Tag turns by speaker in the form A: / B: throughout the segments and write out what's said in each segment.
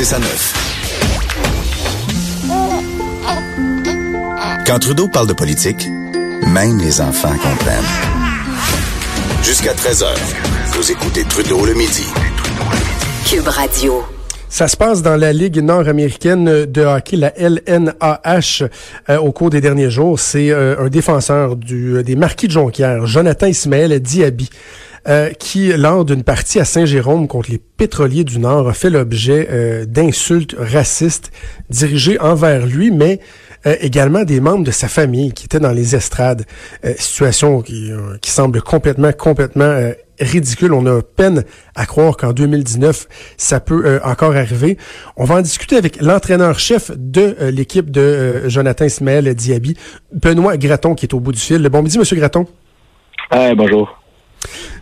A: 6 à 9. Quand Trudeau parle de politique, même les enfants comprennent. Jusqu'à 13h, vous écoutez Trudeau le midi.
B: Cube Radio.
C: Ça se passe dans la Ligue nord-américaine de hockey, la LNAH, euh, au cours des derniers jours. C'est euh, un défenseur du, des Marquis de Jonquière, Jonathan Ismaël Diaby, euh, qui, lors d'une partie à Saint-Jérôme contre les pétroliers du Nord, a fait l'objet d'insultes racistes dirigées envers lui, mais également des membres de sa famille qui étaient dans les estrades. situation qui, semble complètement, complètement ridicule. On a peine à croire qu'en 2019, ça peut euh, encore arriver. On va en discuter avec l'entraîneur-chef de euh, l'équipe de euh, Jonathan Ismaël Diaby, Benoît Graton, qui est au bout du fil. Bon midi, Monsieur Graton.
D: bonjour.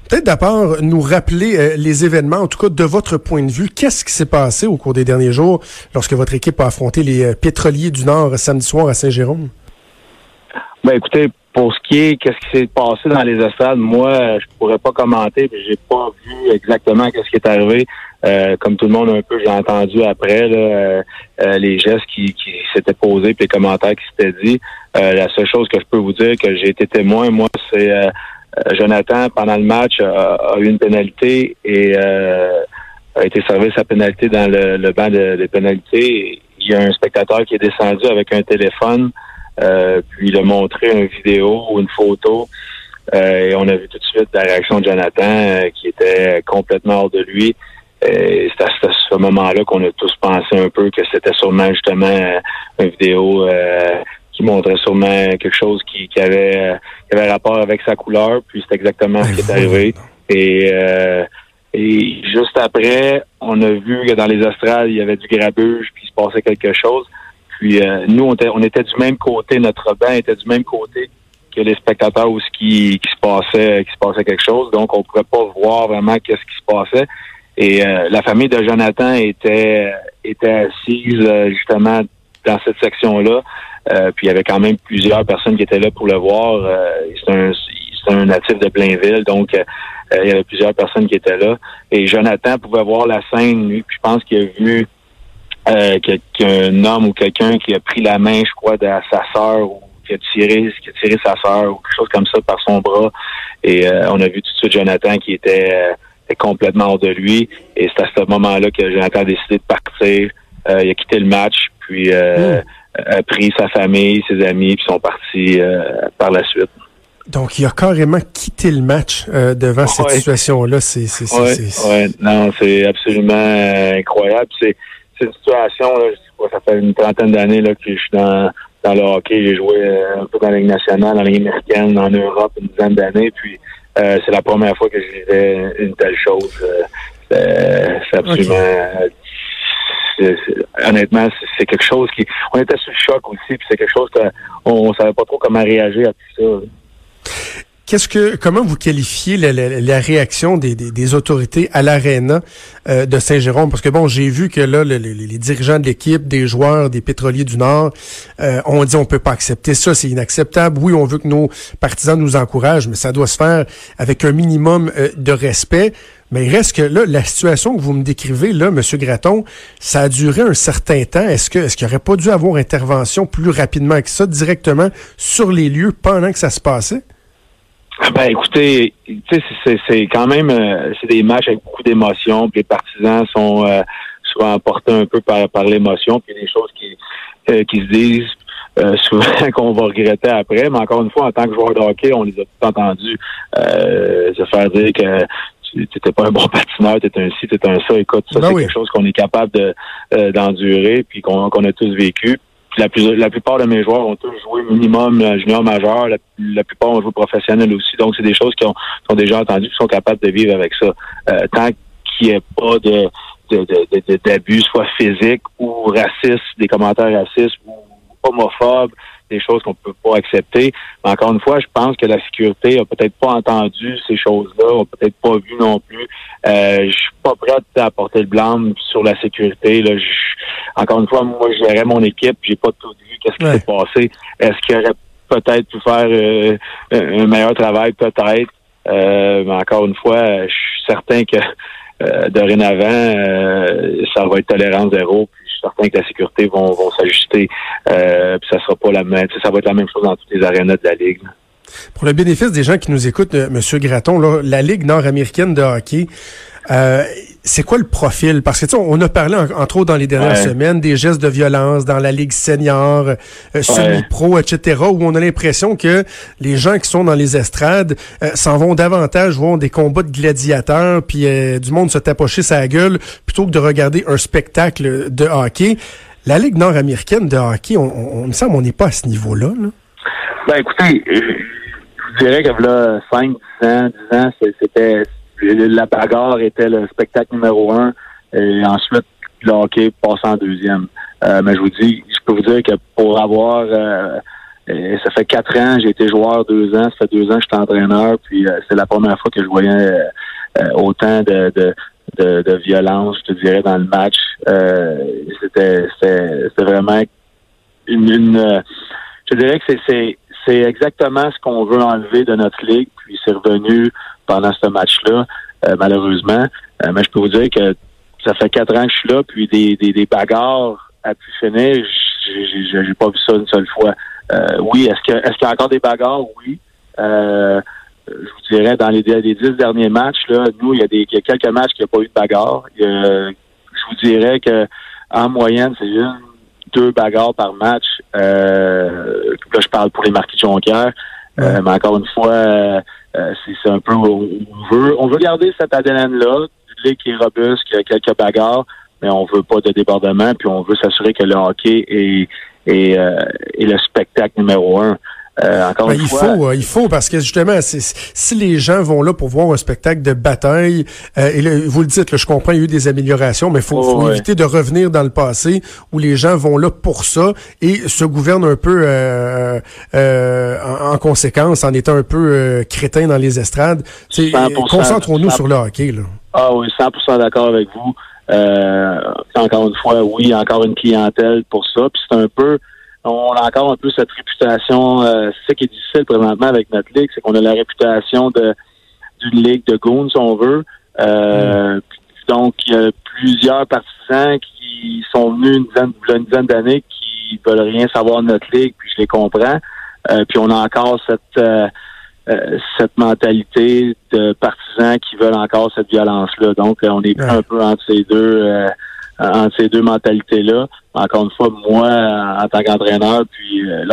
C: Peut-être d'abord nous rappeler les événements, en tout cas de votre point de vue. Qu'est-ce qui s'est passé au cours des derniers jours lorsque votre équipe a affronté les pétroliers du Nord samedi soir à Saint-Jérôme?
D: Ben écoutez, pour ce qui est qu'est-ce qui s'est passé dans les estrades, moi, je pourrais pas commenter, j'ai pas vu exactement qu'est-ce qui est arrivé. Euh, comme tout le monde un peu, j'ai entendu après là, euh, euh, les gestes qui, qui s'étaient posés puis les commentaires qui s'étaient dit. la seule chose que je peux vous dire que j'ai été témoin, moi, c'est Jonathan pendant le match a, eu une pénalité et a été servi sa pénalité dans le, banc de, de pénalités. Il y a un spectateur qui est descendu avec un téléphone. Euh, puis il a montré une vidéo ou une photo. Euh, et on a vu tout de suite la réaction de Jonathan euh, qui était complètement hors de lui. C'est à ce moment-là qu'on a tous pensé un peu que c'était sûrement justement une vidéo qui montrait sûrement quelque chose qui, avait, qui avait rapport avec sa couleur. Puis c'est exactement ce qui est arrivé. Et, et juste après, on a vu que dans les astrales, il y avait du grabuge, puis il se passait quelque chose. Puis euh, nous, on était, on était, du même côté, notre banc était du même côté que les spectateurs où ce qui, qui se passait, qui se passait quelque chose. Donc, on pouvait pas voir vraiment qu'est-ce qui se passait. Et euh, la famille de Jonathan était était assise euh, justement dans cette section-là. puis il y avait quand même plusieurs personnes qui étaient là pour le voir. c'est un un natif de Blainville, donc il y avait plusieurs personnes qui étaient là. Et Jonathan pouvait voir la scène, puis je pense qu'il a vu euh, qu'un homme ou quelqu'un qui a pris la main, je crois, de sa sœur ou qui a tiré, qui a tiré sa sœur ou quelque chose comme ça par son bras. Et euh, on a vu tout de suite Jonathan qui était, euh, complètement hors de lui. Et c'est à ce moment-là que Jonathan a décidé de partir. il a quitté le match, puis hmm. a pris sa famille, ses amis, puis sont partis par la suite.
C: Donc, il a carrément quitté le match devant cette situation-là. C'est, c'est,
D: ouais, non, c'est absolument incroyable. C'est, une situation, là, ça fait une trentaine d'années là, que je suis dans, dans le hockey. J'ai joué euh, un peu dans la Ligue nationale, dans la Ligue américaine, en Europe, une dizaine d'années. Puis euh, c'est la première fois que je vivais une telle chose. Euh, c'est absolument... honnêtement, c'est quelque chose qui... On était sous le choc aussi, puis c'est quelque chose qu'on ne savait pas trop comment réagir à tout ça.
C: Qu'est-ce que, comment vous qualifiez la, réaction des, autorités à l'aréna euh, de Saint-Jérôme? Parce que bon, j'ai vu que là, les, dirigeants de l'équipe, des joueurs, des pétroliers du Nord, euh, ont dit on peut pas accepter ça, c'est inacceptable. Oui, on veut que nos partisans nous encouragent, mais ça doit se faire avec un minimum euh, de respect. Mais il reste que là, la situation que vous me décrivez, là, M. Graton, ça a duré un certain temps. Est-ce que est-ce qu'il aurait pas dû avoir intervention plus rapidement que ça, directement sur les lieux pendant que ça se passait?
D: Ah ben écoutez, c'est quand même euh, c'est des matchs avec beaucoup d'émotions, puis les partisans sont euh, souvent emportés un peu par, par l'émotion, puis des choses qui, euh, qui se disent souvent qu'on va regretter après. Mais encore une fois, en tant que joueur de hockey, on les a tous entendus se faire dire que tu n'étais pas un bon patineur, tu un ci, tu un ça. Écoute, ça, ben c'est quelque chose qu'on est capable de d'endurer, puis qu'on qu'on a tous vécu la, la plupart de mes joueurs ont tous joué minimum junior majeur. La, plupart ont joué professionnel aussi. Donc, c'est des choses qui ont, sont déjà entendues, qui sont capables de vivre avec ça. Euh, tant qu'il n'y ait pas de d'abus, soit physique ou raciste, des commentaires racistes ou homophobes, des choses qu'on peut pas accepter. Mais encore une fois, je pense que la sécurité a peut-être pas entendu ces choses-là, a peut-être pas vu non plus. Euh, je suis pas prêt à apporter le blâme sur la sécurité. Là. encore une fois, moi, je gérais mon équipe, j'ai pas tout vu qu'est-ce qui s'est passé. Est-ce qu'il aurait peut-être pu faire euh, un meilleur travail, peut-être. Euh, mais encore une fois, je suis certain que dorénavant, ça va être tolérance zéro. Puis suis certain que la sécurité vont, vont s'ajuster. puis ça sera pas la même. Ça va être la même chose dans toutes les arénas de la ligue.
C: Pour le bénéfice des gens qui nous écoutent, Monsieur Graton, là, la Ligue nord-américaine de hockey, euh, c'est quoi le profil? Parce que tu sais, on a parlé entre autres dans les dernières semaines des gestes de violence dans la ligue senior, euh, semi-pro, etc., où on a l'impression que les gens qui sont dans les estrades euh, s'en vont davantage voir des combats de gladiateurs, puis du monde se tapocher sa gueule plutôt que de regarder un spectacle de hockey. La ligue nord-américaine de hockey, on, on, me semble, on n'est pas à ce niveau-là. Là.
D: Ben écoutez, je dirais que là, 5, 10 ans, 10 ans, c'était la bagarre était le spectacle numéro un et ensuite le hockey passe en deuxième. Euh, mais je vous dis, je peux vous dire que pour avoir euh, ça fait quatre ans, j'ai été joueur deux ans, ça fait deux ans que je suis entraîneur, puis euh, c'est la première fois que je voyais autant de, de, de, violence, je te dirais, dans le match. c'était c'était vraiment une, une je dirais que c'est c'est exactement ce qu'on veut enlever de notre ligue, puis c'est revenu pendant ce match-là, euh, malheureusement. Euh, mais je peux vous dire que ça fait quatre ans que je suis là, puis des, bagarres à pu finir, j'ai pas vu ça une seule fois. Euh, oui, est-ce que est-ce qu'il y a encore des bagarres? Oui. je vous dirais, dans les, dix derniers matchs, là, nous, il y a des quelques matchs qui n'ont pas eu de bagarre. je vous dirais que en moyenne, c'est une, deux bagarres par match. Euh, là, je parle pour les marquis de Jonquière. mais encore une fois, euh, c'est un peu on veut on veut garder cette ADN là, une ligue qui est robuste, qui a quelques bagarres, mais on veut pas de débordement, puis on veut s'assurer que le hockey est, est, euh, est le spectacle numéro un. Euh, encore
C: ben, il faut, euh, il faut parce que justement, si les gens vont là pour voir un spectacle de bataille, euh, et vous le dites, je comprends, il y a eu des améliorations, mais il faut, faut éviter de revenir dans le passé où les gens vont là pour ça et se gouvernent un peu en, conséquence, en étant un peu crétins dans les estrades. Concentrons-nous sur le hockey. Là.
D: Ah oui, 100% d'accord avec vous. encore une fois, oui, encore une clientèle pour ça. Puis c'est un peu on a encore un peu cette réputation. Euh, c'est ça qui est difficile présentement avec notre ligue, c'est qu'on a la réputation de d'une ligue de goons, si on veut. Euh, mm. Donc, il y a plusieurs partisans qui sont venus une dizaine, une dizaine d'années qui veulent rien savoir de notre ligue, puis je les comprends. Euh, puis on a encore cette cette mentalité de partisans qui veulent encore cette violence-là. Donc, on est un peu entre ces deux entre ces deux mentalités-là. Encore une fois, moi, en tant qu'entraîneur, puis euh,